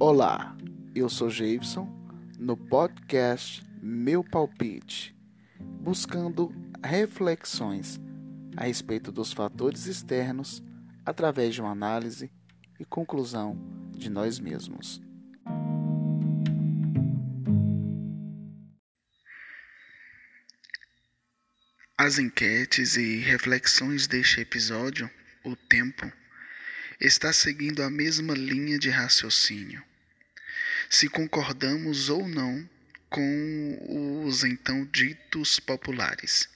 Olá, eu sou Jason no podcast Meu Palpite, buscando reflexões a respeito dos fatores externos através de uma análise e conclusão de nós mesmos. As enquetes e reflexões deste episódio, o tempo, está seguindo a mesma linha de raciocínio. Se concordamos ou não com os então ditos populares.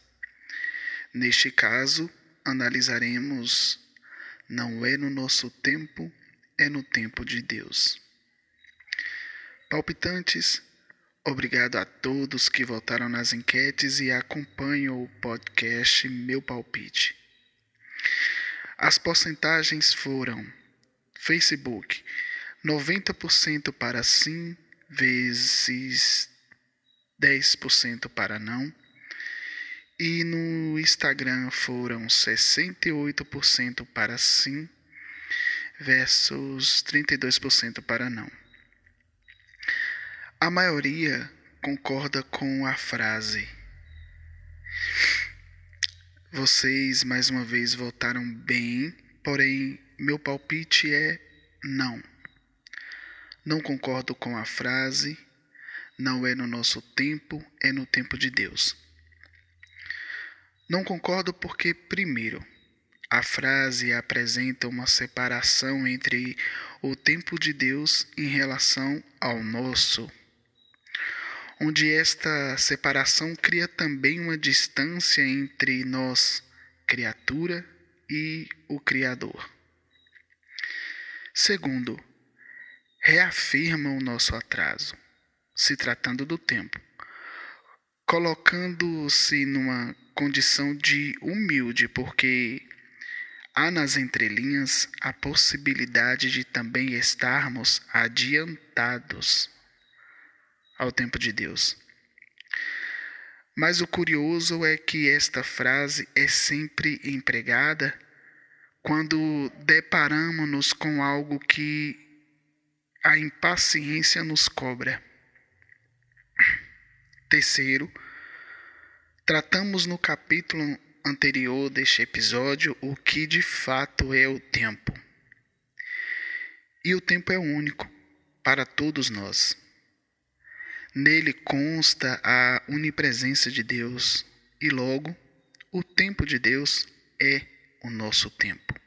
Neste caso, analisaremos não é no nosso tempo, é no tempo de Deus. Palpitantes, obrigado a todos que votaram nas enquetes e acompanham o podcast Meu Palpite. As porcentagens foram: Facebook 90% para sim, vezes 10% para não. E no Instagram foram 68% para sim versus 32% para não. A maioria concorda com a frase. Vocês mais uma vez votaram bem, porém meu palpite é não. Não concordo com a frase. Não é no nosso tempo, é no tempo de Deus. Não concordo porque, primeiro, a frase apresenta uma separação entre o tempo de Deus em relação ao nosso, onde esta separação cria também uma distância entre nós, criatura, e o Criador. Segundo, reafirma o nosso atraso, se tratando do tempo, colocando-se numa condição de humilde, porque há nas entrelinhas a possibilidade de também estarmos adiantados ao tempo de Deus. Mas o curioso é que esta frase é sempre empregada quando deparamos-nos com algo que a impaciência nos cobra. Terceiro, tratamos no capítulo anterior deste episódio o que de fato é o tempo. E o tempo é único para todos nós. Nele consta a onipresença de Deus e logo o tempo de Deus é o nosso tempo.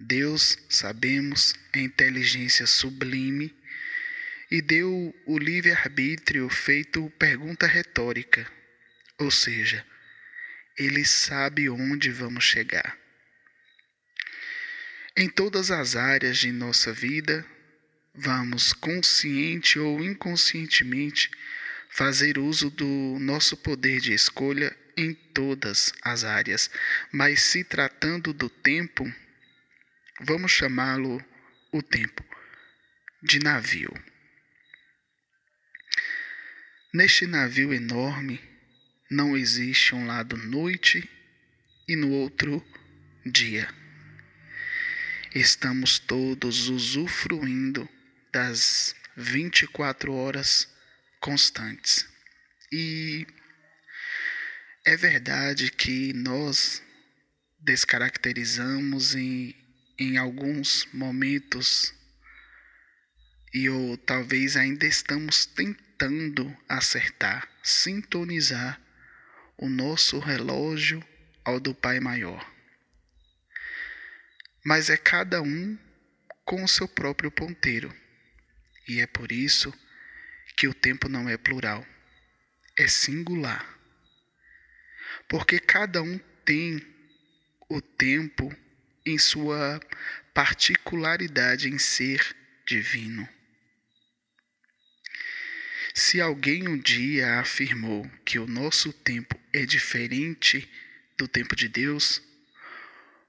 Deus, sabemos, é inteligência sublime e deu o livre-arbítrio feito pergunta retórica, ou seja, ele sabe onde vamos chegar. Em todas as áreas de nossa vida, vamos, consciente ou inconscientemente, fazer uso do nosso poder de escolha em todas as áreas, mas se tratando do tempo, vamos chamá-lo o tempo de navio. Neste navio enorme não existe um lado noite e no outro dia. Estamos todos usufruindo das 24 horas constantes. E é verdade que nós descaracterizamos em em alguns momentos e ou talvez ainda estamos tentando acertar, sintonizar o nosso relógio ao do Pai Maior. Mas é cada um com o seu próprio ponteiro. E é por isso que o tempo não é plural, é singular. Porque cada um tem o tempo em sua particularidade em ser divino. Se alguém um dia afirmou que o nosso tempo é diferente do tempo de Deus,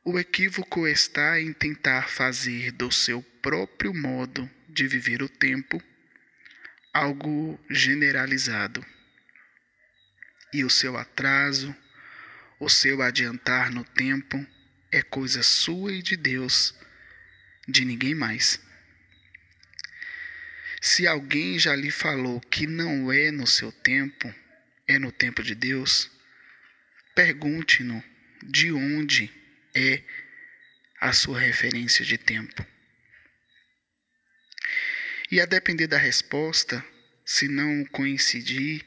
o equívoco está em tentar fazer do seu próprio modo de viver o tempo algo generalizado. E o seu atraso, o seu adiantar no tempo, é coisa sua e de Deus, de ninguém mais. Se alguém já lhe falou que não é no seu tempo, é no tempo de Deus, pergunte-no de onde é a sua referência de tempo. E a depender da resposta, se não coincidir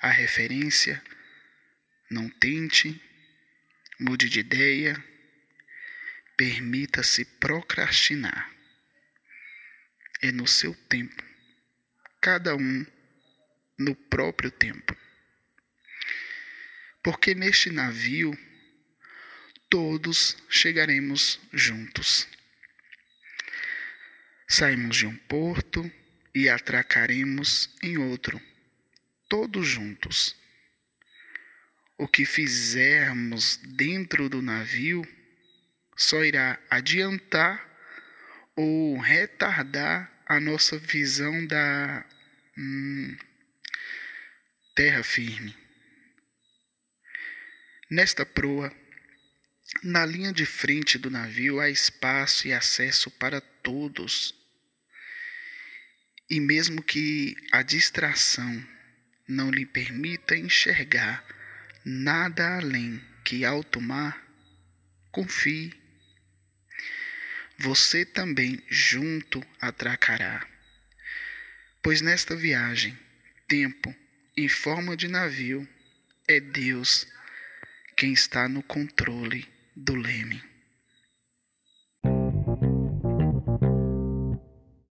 a referência, não tente, mude de ideia, permita-se procrastinar. É no seu tempo, cada um no próprio tempo. Porque neste navio todos chegaremos juntos. Saímos de um porto e atracaremos em outro, todos juntos. O que fizermos dentro do navio só irá adiantar ou retardar a nossa visão da hum, terra firme. Nesta proa, na linha de frente do navio há espaço e acesso para todos. E mesmo que a distração não lhe permita enxergar nada além que alto mar, confie. Você também junto atracará. Pois nesta viagem, tempo em forma de navio, é Deus quem está no controle do leme.